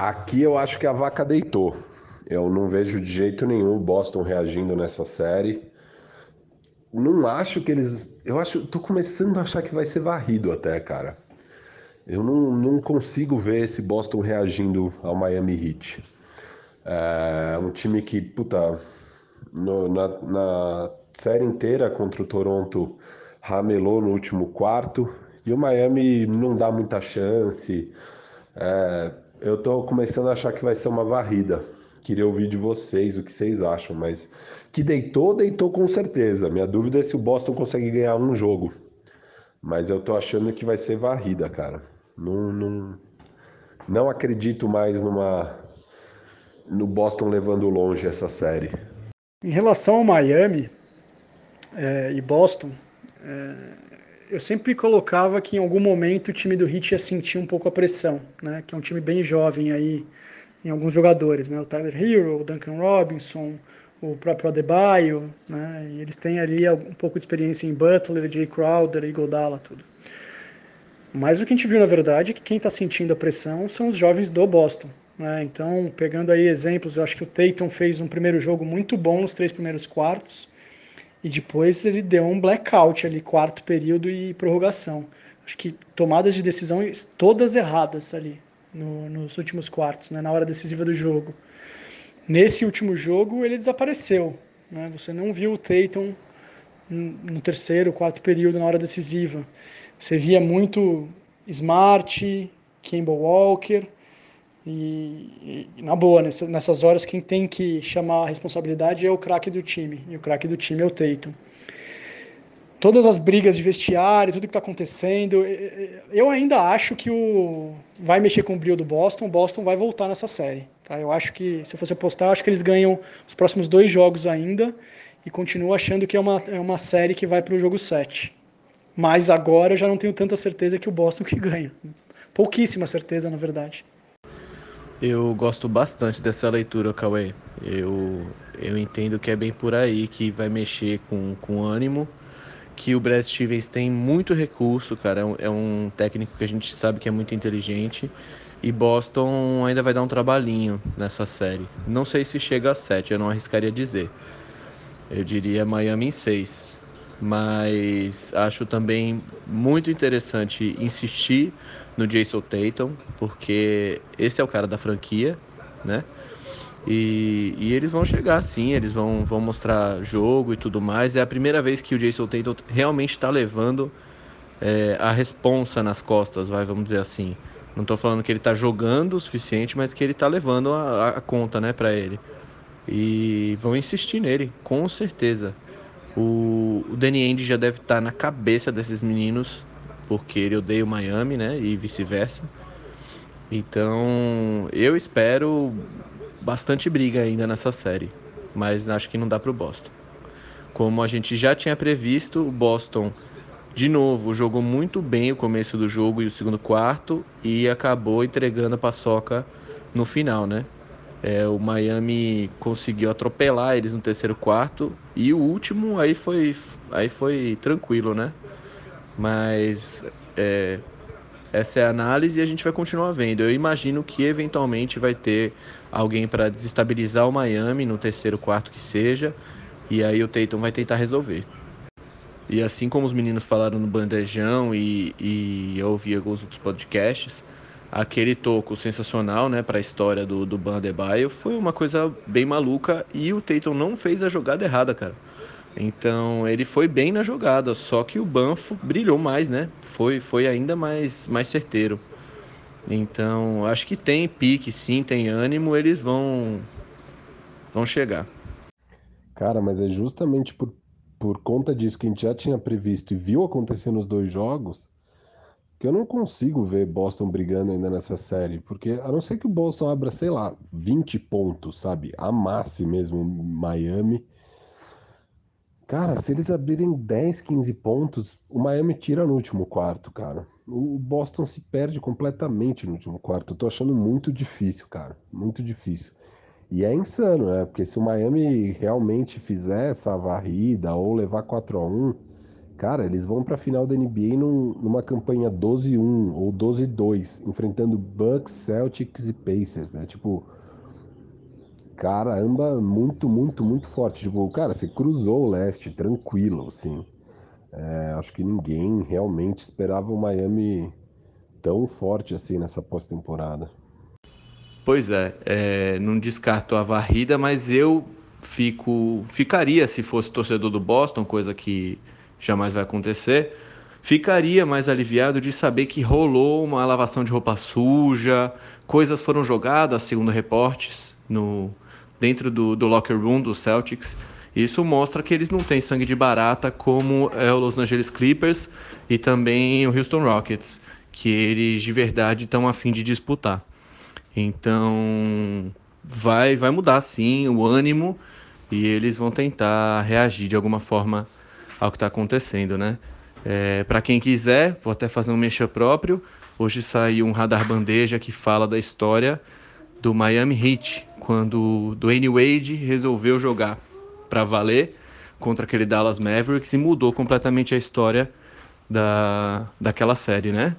Aqui eu acho que a vaca deitou. Eu não vejo de jeito nenhum o Boston reagindo nessa série. Não acho que eles. Eu acho. Tô começando a achar que vai ser varrido até, cara. Eu não, não consigo ver esse Boston reagindo ao Miami Heat. É um time que, puta, no, na, na série inteira contra o Toronto ramelou no último quarto e o Miami não dá muita chance. É, eu tô começando a achar que vai ser uma varrida. Queria ouvir de vocês o que vocês acham, mas que deitou, deitou com certeza. Minha dúvida é se o Boston consegue ganhar um jogo. Mas eu tô achando que vai ser varrida, cara. Não, não, não acredito mais numa no Boston levando longe essa série. Em relação ao Miami é, e Boston, é, eu sempre colocava que em algum momento o time do Heat ia sentir um pouco a pressão, né? Que é um time bem jovem aí em alguns jogadores, né? O Tyler Hero, o Duncan Robinson, o próprio Adebayo, né? E eles têm ali um pouco de experiência em Butler, Jay Crowder, Iguodala, tudo. Mas o que a gente viu na verdade é que quem está sentindo a pressão são os jovens do Boston. Né? Então, pegando aí exemplos, eu acho que o Tatum fez um primeiro jogo muito bom nos três primeiros quartos e depois ele deu um blackout ali, quarto período e prorrogação. Acho que tomadas de decisão todas erradas ali no, nos últimos quartos, né, na hora decisiva do jogo. Nesse último jogo, ele desapareceu. Né? Você não viu o Tatum no terceiro, quarto período, na hora decisiva. Você via muito Smart, Campbell Walker, e, e, na boa, nessa, nessas horas, quem tem que chamar a responsabilidade é o craque do time, e o craque do time é o Tatum todas as brigas de vestiário, tudo que está acontecendo. Eu ainda acho que o vai mexer com o brilho do Boston, o Boston vai voltar nessa série. Tá? Eu acho que, se fosse apostar, acho que eles ganham os próximos dois jogos ainda e continuo achando que é uma, é uma série que vai para o jogo 7. Mas agora eu já não tenho tanta certeza que o Boston que ganha. Pouquíssima certeza, na verdade. Eu gosto bastante dessa leitura, Cauê. Eu, eu entendo que é bem por aí que vai mexer com, com ânimo que o Brad Stevens tem muito recurso, cara. É um, é um, técnico que a gente sabe que é muito inteligente. E Boston ainda vai dar um trabalhinho nessa série. Não sei se chega a 7, eu não arriscaria dizer. Eu diria Miami em 6. Mas acho também muito interessante insistir no Jason Tatum, porque esse é o cara da franquia, né? E, e, eles vão chegar sim, eles vão, vão mostrar jogo e tudo mais. É a primeira vez que o Jason Tatum realmente está levando é, a responsa nas costas, vai, vamos dizer assim. Não estou falando que ele está jogando o suficiente, mas que ele está levando a, a, conta né, para ele. E vão insistir nele, com certeza. O, o Danny Ainge já deve estar tá na cabeça desses meninos, porque ele odeia o Miami, né? E vice-versa. Então, eu espero bastante briga ainda nessa série, mas acho que não dá para o Boston. Como a gente já tinha previsto, o Boston de novo jogou muito bem o começo do jogo e o segundo quarto e acabou entregando a paçoca no final, né? É, o Miami conseguiu atropelar eles no terceiro quarto e o último aí foi aí foi tranquilo, né? Mas é, essa é a análise e a gente vai continuar vendo. Eu imagino que eventualmente vai ter alguém para desestabilizar o Miami no terceiro quarto que seja, e aí o Tatum vai tentar resolver. E assim como os meninos falaram no Bandejão e, e eu ouvi alguns outros podcasts, aquele toco sensacional né, para a história do, do Bandebaio foi uma coisa bem maluca e o Tatum não fez a jogada errada, cara. Então ele foi bem na jogada, só que o Banfo brilhou mais, né? Foi, foi ainda mais, mais certeiro. Então acho que tem pique, sim, tem ânimo, eles vão vão chegar. Cara, mas é justamente por, por conta disso que a gente já tinha previsto e viu acontecer nos dois jogos que eu não consigo ver Boston brigando ainda nessa série, porque a não ser que o Boston abra, sei lá, 20 pontos, sabe? Amasse mesmo Miami Cara, se eles abrirem 10, 15 pontos, o Miami tira no último quarto, cara. O Boston se perde completamente no último quarto. Eu tô achando muito difícil, cara. Muito difícil. E é insano, né? Porque se o Miami realmente fizer essa varrida ou levar 4 a 1 Cara, eles vão para a final da NBA num, numa campanha 12-1 ou 12-2, enfrentando Bucks, Celtics e Pacers, né? Tipo, caramba, muito, muito, muito forte. Tipo, cara, você cruzou o leste tranquilo, assim. É, acho que ninguém realmente esperava o Miami tão forte assim nessa pós-temporada. Pois é, é, não descarto a varrida, mas eu fico, ficaria se fosse torcedor do Boston, coisa que jamais vai acontecer. Ficaria mais aliviado de saber que rolou uma lavação de roupa suja, coisas foram jogadas, segundo reportes, no dentro do, do locker room do Celtics. Isso mostra que eles não têm sangue de barata como é o Los Angeles Clippers e também o Houston Rockets, que eles de verdade estão a fim de disputar. Então vai vai mudar sim o ânimo e eles vão tentar reagir de alguma forma ao que está acontecendo, né? É, Para quem quiser, vou até fazer um mexa próprio. Hoje saiu um radar bandeja que fala da história do Miami Heat, quando Dwayne Wade resolveu jogar para valer contra aquele Dallas Mavericks e mudou completamente a história da, daquela série, né?